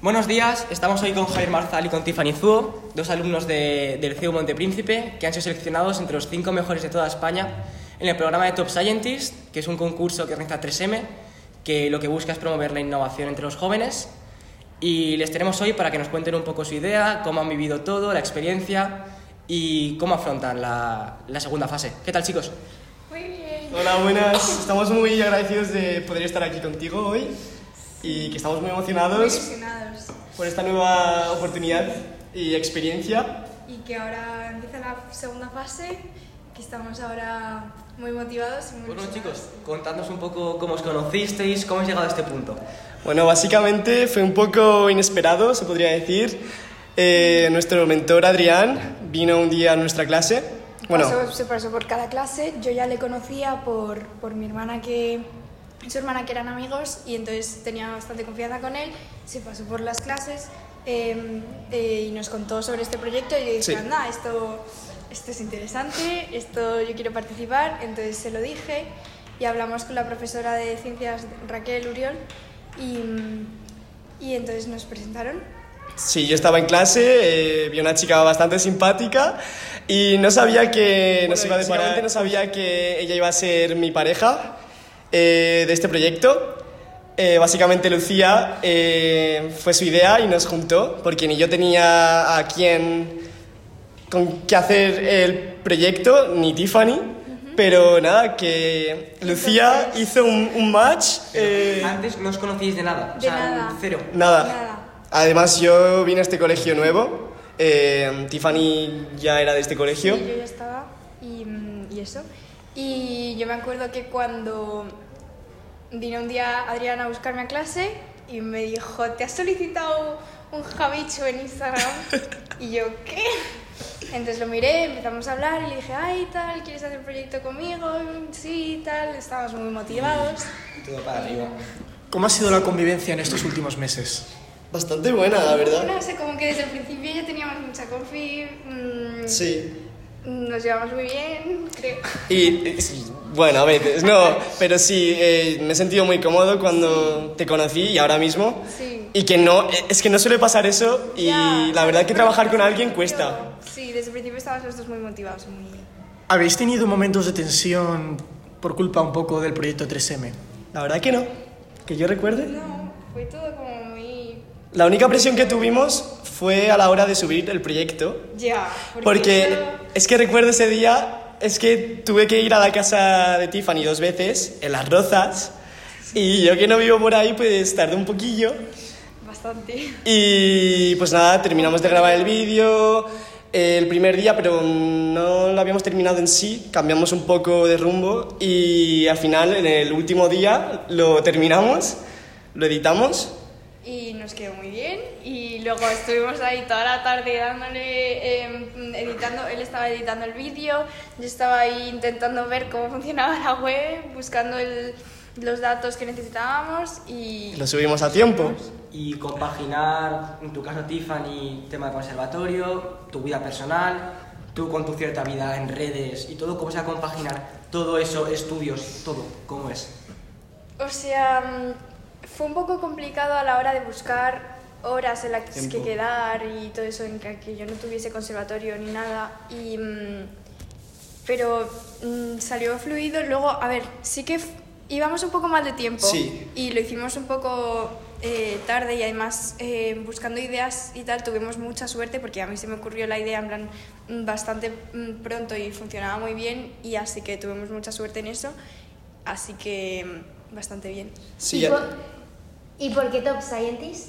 Buenos días, estamos hoy con Javier Marzal y con Tiffany Zuo, dos alumnos de- del CEU Montepríncipe que han sido seleccionados entre los cinco mejores de toda España en el programa de Top Scientist, que es un concurso que organiza 3M, que lo que busca es promover la innovación entre los jóvenes. Y les tenemos hoy para que nos cuenten un poco su idea, cómo han vivido todo, la experiencia y cómo afrontan la, la segunda fase. ¿Qué tal, chicos? Muy bien. Hola, buenas. Estamos muy agradecidos de poder estar aquí contigo hoy y que estamos muy Muy emocionados por esta nueva oportunidad y experiencia. Y que ahora empieza la segunda fase, que estamos ahora muy motivados y muy Bueno, ilusionados. chicos, contadnos un poco cómo os conocisteis, cómo habéis llegado a este punto. Bueno, básicamente fue un poco inesperado, se podría decir. Eh, nuestro mentor Adrián vino un día a nuestra clase. Bueno, Pasó- se pasó por cada clase. Yo ya le conocía por, por mi hermana que su hermana que eran amigos y entonces tenía bastante confianza con él. Se pasó por las clases eh, eh, y nos contó sobre este proyecto y yo dije, Sí. anda, esto, esto es interesante, esto yo quiero participar. Entonces se lo dije y hablamos con la profesora de ciencias Raquel Uriol y, y entonces nos presentaron. sí, yo estaba en clase, eh, vi una chica bastante simpática y no sabía que nos iba a deparar, no sabía que ella iba a ser mi pareja eh, de este proyecto. Eh, básicamente Lucía eh, fue su idea y nos juntó porque ni yo tenía a quién con qué hacer el proyecto ni Tiffany, pero nada que Lucía Entonces- hizo un, un match. eh, Antes no os conocíais de nada, o De sea, nada. cero. Nada. Nada. Además, yo vine a este colegio nuevo. eh, Tiffany ya era de este colegio. Y yo ya estaba y, y eso. Y yo me acuerdo que cuando vino un día Adrián a buscarme a clase y me dijo, ¿te has solicitado un Javichu en Instagram? y yo, ¿qué? Entonces lo miré, empezamos a hablar y le dije, ay, tal, ¿quieres hacer proyecto conmigo? Sí, tal, estábamos muy motivados. Todo para arriba. ¿Cómo ha sido la convivencia en estos últimos meses? Bastante buena, la verdad. No sé, como que desde el principio ya teníamos mucha confi, mm, Sí. nos llevamos muy bien, creo. Y, eh, bueno, a veces, no, pero sí, eh, me he sentido muy cómodo cuando te conocí y ahora mismo. Sí. Y que no, eh, es que no suele pasar eso y Ya, la verdad que trabajar con desde el alguien cuesta. Sí, desde el principio estábamos los dos muy motivados. Muy... ¿Habéis tenido momentos de tensión por culpa un poco del proyecto 3M? La verdad que no, que yo recuerde. No, fue todo como muy... La única presión que tuvimos fue a la hora de subir el proyecto. Ya, Porque eso- es que recuerdo ese día, es que tuve que ir a la casa de Tiffany dos veces, en Las Rozas, y yo que no vivo por ahí, pues tardé un poquillo. Bastante. Y pues nada, terminamos de grabar el vídeo el primer día, pero no lo habíamos terminado en sí, cambiamos un poco de rumbo y al final, en el último día, lo terminamos, lo editamos. Nos quedó muy bien. Y luego estuvimos ahí toda la tarde dándole, eh, editando. Él estaba editando el vídeo, yo estaba ahí intentando ver cómo funcionaba la web, buscando el- los datos que necesitábamos y... Lo subimos a tiempo. Y compaginar, en tu caso Tiffany, tema de conservatorio, tu vida personal, tú con tu cierta vida en redes y todo, ¿cómo se va a compaginar todo eso, estudios, todo? ¿Cómo es? O sea, mm, fue un poco complicado a la hora de buscar horas en las que quedar y todo eso, en que, que yo no tuviese conservatorio ni nada. Y, mm, pero mm, salió fluido. Luego, a ver, sí que íbamos un poco mal de tiempo Sí. y lo hicimos un poco eh, tarde y además eh, buscando ideas y tal tuvimos mucha suerte porque a mí se me ocurrió la idea en plan mm, bastante mm, pronto y funcionaba muy bien y así que tuvimos mucha suerte en eso. Así que bastante bien. Sí, ¿Y, ya- ¿Y por qué Top Scientist?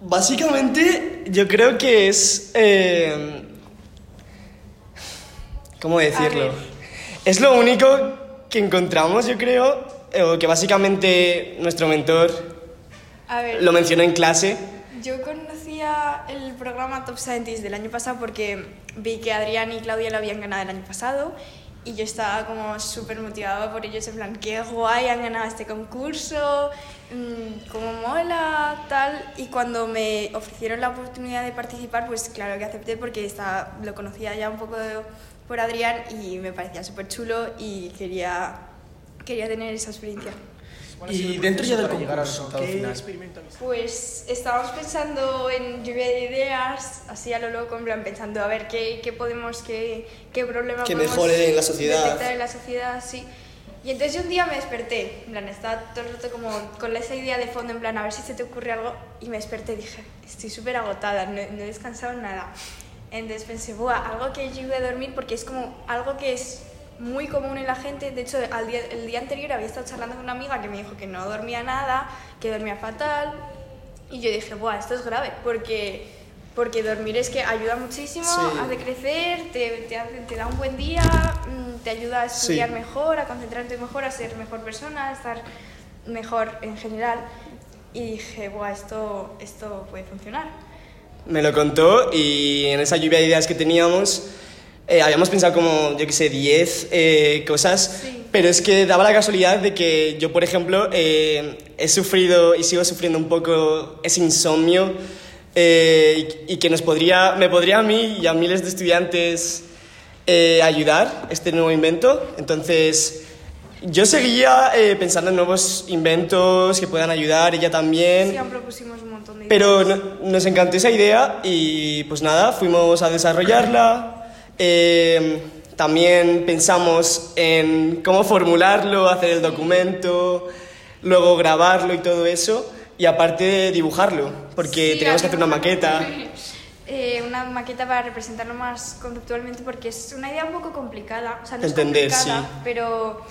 Básicamente, yo creo que es. eh, ¿Cómo decirlo? Es lo único que encontramos, yo creo, eh, o que básicamente nuestro mentor A ver, lo mencionó en clase. yo conocía el programa Top Scientist del año pasado porque vi que Adrián y Claudia lo habían ganado el año pasado y yo estaba como súper motivada por ellos, en plan, qué guay, han ganado este concurso, mmm, cómo mola, tal. Y cuando me ofrecieron la oportunidad de participar, pues claro que acepté porque estaba, lo conocía ya un poco por Adrián y me parecía súper chulo y quería, quería tener esa experiencia. Y dentro ya del concurso, ¿qué final? experimento habéis Pues estábamos pensando en lluvia de ideas, así a lo loco, en plan pensando a ver qué, qué podemos, qué, qué problema Que podemos mejore en la sociedad. detectar en la sociedad, sí. Y entonces yo un día me desperté, en plan, estaba todo el rato como con esa idea de fondo, en plan, a ver si se te ocurre algo, y me desperté y dije, estoy súper agotada, no, no he descansado nada. Entonces pensé, buah, algo que ayude a dormir, porque es como algo que es muy común en la gente. De hecho, al día, el día anterior había estado charlando con una amiga que me dijo que no dormía nada, que dormía fatal. Y yo dije, buah, esto es grave, porque, porque dormir es que ayuda muchísimo, Sí. hace crecer, te, te, hace- te da un buen día, mm, te ayuda a estudiar Sí. mejor, a concentrarte mejor, a ser mejor persona, a estar mejor en general. Y dije, buah, esto, esto puede funcionar. Me lo contó y en esa lluvia de ideas que teníamos eh, habíamos pensado como, yo qué sé, 10 eh, cosas, Sí. pero es que daba la casualidad de que yo, por ejemplo, eh, he sufrido y sigo sufriendo un poco ese insomnio eh, y, y que nos podría, me podría a mí y a miles de estudiantes eh, ayudar este nuevo invento. Entonces, yo seguía eh, pensando en nuevos inventos que puedan ayudar, ella también. Sí, aún propusimos un montón de Pero ideas. no- nos encantó esa idea y pues nada, fuimos a desarrollarla. Eh, también pensamos en cómo formularlo, hacer el documento, luego grabarlo y todo eso. Y aparte dibujarlo, porque Sí, teníamos que hacer una maqueta. Eh, una maqueta para representarlo más conceptualmente porque es una idea un poco complicada. O sea, no Entender, es complicada, sí. pero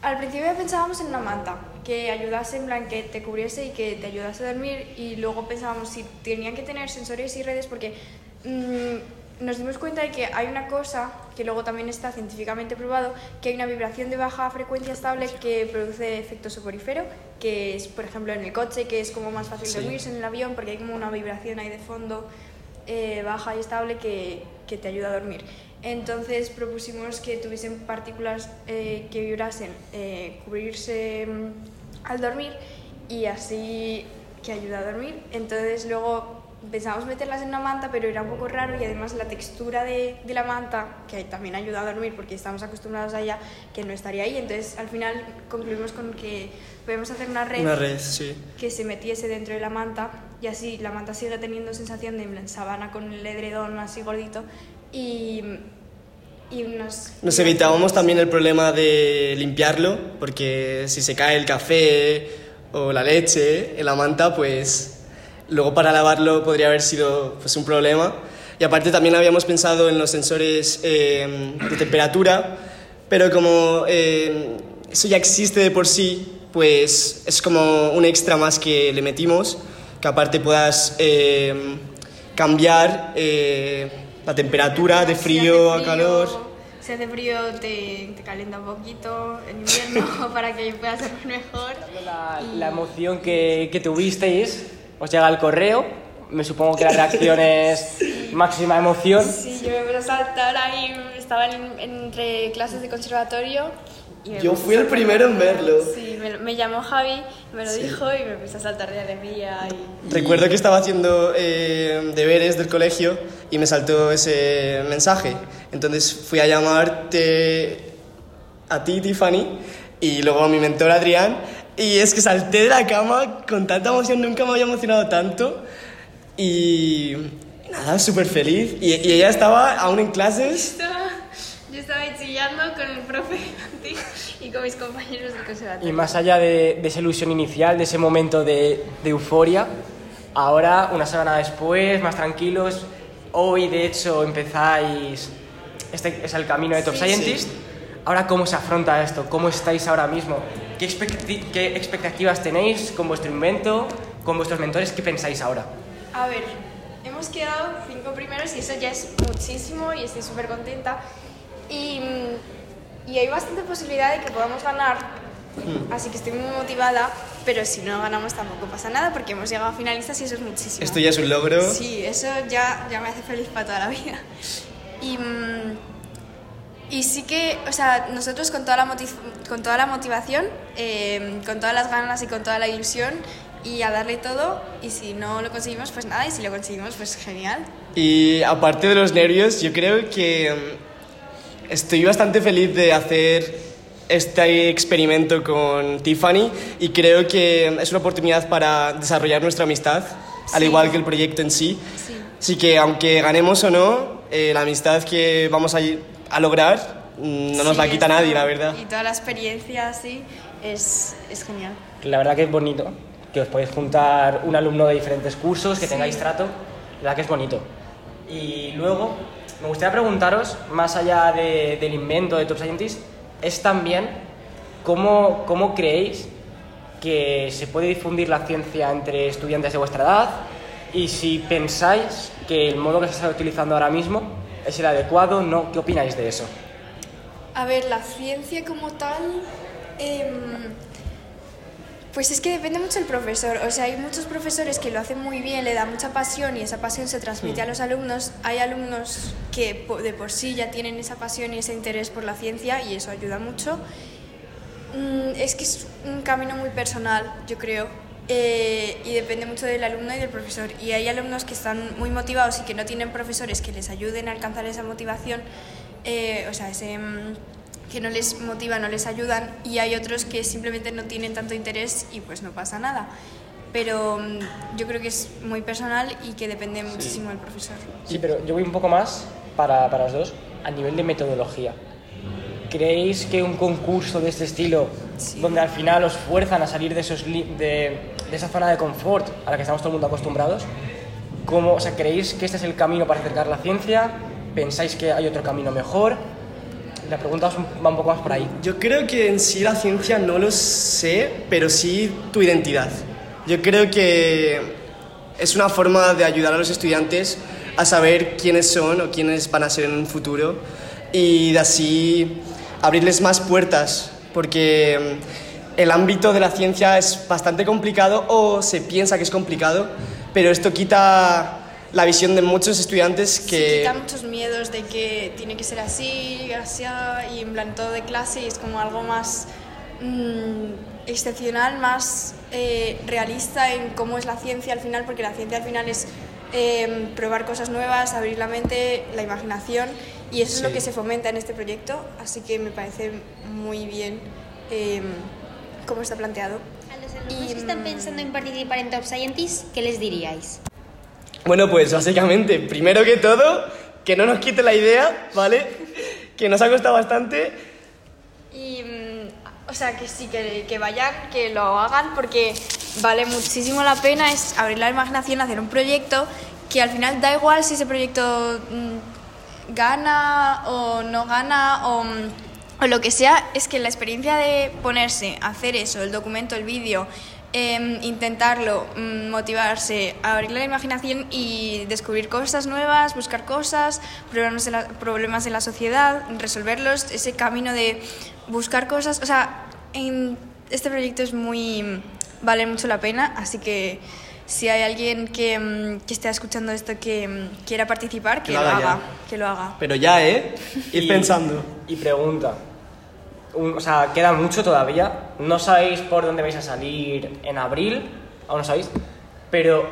al principio pensábamos en una manta que ayudase, en plan, que te cubriese y que te ayudase a dormir y luego pensábamos si tenían que tener sensores y redes porque mm, nos dimos cuenta de que hay una cosa que luego también está científicamente probado, que hay una vibración de baja frecuencia estable que produce efecto soporífero, que es, por ejemplo, en el coche, que es como más fácil Sí. dormirse en el avión porque hay como una vibración ahí de fondo eh, baja y estable que, que te ayuda a dormir. Entonces propusimos que tuviesen partículas eh, que vibrasen, eh, cubrirse mm, al dormir y así que ayuda a dormir. Entonces luego pensamos meterlas en una manta, pero era un poco raro y además la textura de, de la manta, que también ayuda a dormir porque estamos acostumbrados a ella, que no estaría ahí. Entonces al final concluimos con que podemos hacer una red Una red, sí. que se metiese dentro de la manta y así la manta sigue teniendo sensación de sabana con el edredón así gordito y, y nos... Nos evitábamos también el problema de limpiarlo, porque si se cae el café o la leche en la manta, pues luego para lavarlo podría haber sido pues, un problema. Y aparte también habíamos pensado en los sensores eh, de temperatura, pero como eh, eso ya existe de por sí, pues es como un extra más que le metimos, que aparte puedas eh, cambiar eh, la temperatura de Si frío a calor. Si hace frío te, te calienta un poquito en invierno para que puedas dormir mejor. La, la emoción que, que tuvisteis, os llega el correo, me supongo que la reacción es máxima emoción. Sí, yo me puse a saltar ahí, estaba en- entre clases de conservatorio. y Yo fui el primero en verlo. Sí, me, me llamó Javi, me lo dijo y me puse a saltar de alegría. Y... Recuerdo que estaba haciendo eh, deberes del colegio y me saltó ese mensaje. Entonces fui a llamarte a ti, Tiffany, y luego a mi mentor Adrián. Y es que salté de la cama con tanta emoción, nunca me había emocionado tanto. Y nada, súper feliz. Y, y ella estaba aún en clases. Estaba- yo estaba chillando con el profe y con mis compañeros del conservatorio. Y más allá de, de esa ilusión inicial, de ese momento de, de euforia, ahora, una semana después, más tranquilos, hoy de hecho empezáis, este es el camino de Top Sí, Scientist. Ahora, ¿cómo se afronta esto? ¿Cómo estáis ahora mismo? ¿Qué, expecti- qué expectativas tenéis con vuestro invento, con vuestros mentores? ¿Qué pensáis ahora? A ver, hemos quedado cinco primeros y eso ya es muchísimo y estoy súper contenta. Y, mm, y hay bastante posibilidad de que podamos ganar, así que estoy muy motivada, pero si no ganamos tampoco pasa nada porque hemos llegado a finalistas y eso es muchísimo. Esto ya es un logro. Sí, eso ya, ya me hace feliz para toda la vida. Y, mm, Y sí que, o sea, nosotros con toda la, con toda la motivación, eh, con todas las ganas y con toda la ilusión y a darle todo y si no lo conseguimos, pues nada, y si lo conseguimos, pues genial. Y aparte de los nervios, yo creo que mm, estoy bastante feliz de hacer este experimento con Tiffany y creo que es una oportunidad para desarrollar nuestra amistad, al Sí. igual que el proyecto en sí. Sí. Así que aunque ganemos o no, eh, la amistad que vamos a, a lograr mm, no nos Sí, la quita nadie, la verdad. Y toda la experiencia así es, es genial. La verdad que es bonito que os podéis juntar un alumno de diferentes cursos, que Sí. tengáis trato. La verdad que es bonito. Y luego, me gustaría preguntaros, más allá de- del invento de Top Scientist, es también cómo, cómo creéis que se puede difundir la ciencia entre estudiantes de vuestra edad y si pensáis que el modo que se está utilizando ahora mismo es el adecuado, no, ¿qué opináis de eso? A ver, la ciencia como tal, em, pues es que depende mucho del profesor. O sea, hay muchos profesores que lo hacen muy bien, le dan mucha pasión y esa pasión se transmite a los alumnos. Hay alumnos que de por sí ya tienen esa pasión y ese interés por la ciencia y eso ayuda mucho. Mm, es que es un camino muy personal, yo creo. Eh, y depende mucho del alumno y del profesor. Y hay alumnos que están muy motivados y que no tienen profesores que les ayuden a alcanzar esa motivación, eh, o sea, ese, mm, que no les motivan, no les ayudan. Y hay otros que simplemente no tienen tanto interés y pues no pasa nada. Pero mm, yo creo que es muy personal y que depende muchísimo del profesor. Sí, pero yo voy un poco más para, para los dos a nivel de metodología. ¿Creéis que un concurso de este estilo, Sí. donde al final os fuerzan a salir de, esos de, de esa zona de confort a la que estamos todo el mundo acostumbrados, ¿cómo, o sea, ¿creéis que este es el camino para acercar la ciencia? ¿Pensáis que hay otro camino mejor? La pregunta va un poco más por ahí. Yo creo que en sí la ciencia no lo sé, pero sí tu identidad. Yo creo que es una forma de ayudar a los estudiantes a saber quiénes son o quiénes van a ser en un futuro y de así abrirles más puertas, porque el ámbito de la ciencia es bastante complicado o se piensa que es complicado, pero esto quita la visión de muchos estudiantes Sí, que... quita muchos miedos de que tiene que ser así, así, y en plan todo de clase y es como algo más mm, excepcional, más eh, realista en cómo es la ciencia al final, porque la ciencia al final es eh, probar cosas nuevas, abrir la mente, la imaginación y eso es lo Sí. que se fomenta en este proyecto, así que me parece muy bien eh, cómo está planteado. A los alumnos Y, que están mm, pensando en participar en Top Scientist, ¿qué les diríais? Bueno, pues básicamente, primero que todo, que no nos quite la idea, ¿vale? Que nos ha costado bastante. Y, mm, o sea, que sí, que, que vayan, que lo hagan, porque vale muchísimo la pena, es abrir la imaginación, hacer un proyecto que al final da igual si ese proyecto mm, gana o no gana o, o lo que sea, es que la experiencia de ponerse, hacer eso, el documento, el vídeo, em, intentarlo, mm, motivarse, abrir la imaginación y descubrir cosas nuevas, buscar cosas, problemas de la, problemas de la sociedad, resolverlos, ese camino de buscar cosas. O sea, en este proyecto es muy. vale mucho la pena, así que si hay alguien que, mm, que esté escuchando esto que mm, quiera participar, que, lo lo haga que lo haga. Pero ya, ¿eh? Ir pensando. Y pregunta. Un- o sea, queda mucho todavía. No sabéis por dónde vais a salir en abril, aún no sabéis. Pero,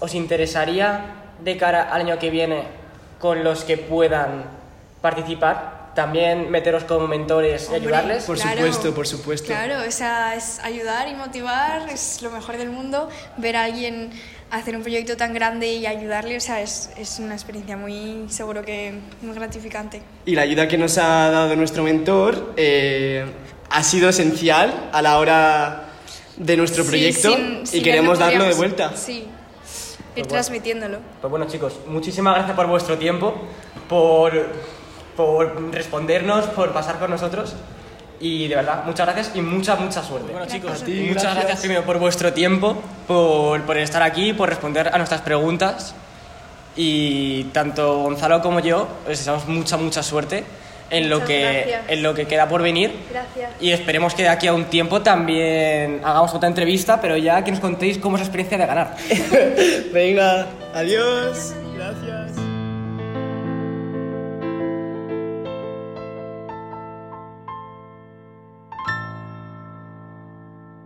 ¿os interesaría de cara al año que viene, con los que puedan participar, también meteros como mentores y Hombre, ayudarles? Por supuesto, por supuesto. Claro, o sea, es ayudar y motivar, es lo mejor del mundo. Ver a alguien hacer un proyecto tan grande y ayudarle, o sea, es, es una experiencia muy, seguro que muy gratificante. Y la ayuda que nos ha dado nuestro mentor eh, ha sido esencial a la hora de nuestro Sí, proyecto sin- y sin él queremos no darlo de vuelta. Sí, ir bueno. transmitiéndolo. Pues bueno, chicos, muchísimas gracias por vuestro tiempo, por, por respondernos, por pasar con nosotros. Y de verdad, muchas gracias y mucha, mucha suerte. Bueno, chicos, ti, muchas gracias. gracias primero por vuestro tiempo, por, por estar aquí, por responder a nuestras preguntas. Y tanto Gonzalo como yo os deseamos mucha, mucha suerte en lo, que, gracias. en lo que queda por venir. Gracias. Y esperemos que de aquí a un tiempo también hagamos otra entrevista, pero ya que nos contéis cómo es la experiencia de ganar. Venga, adiós.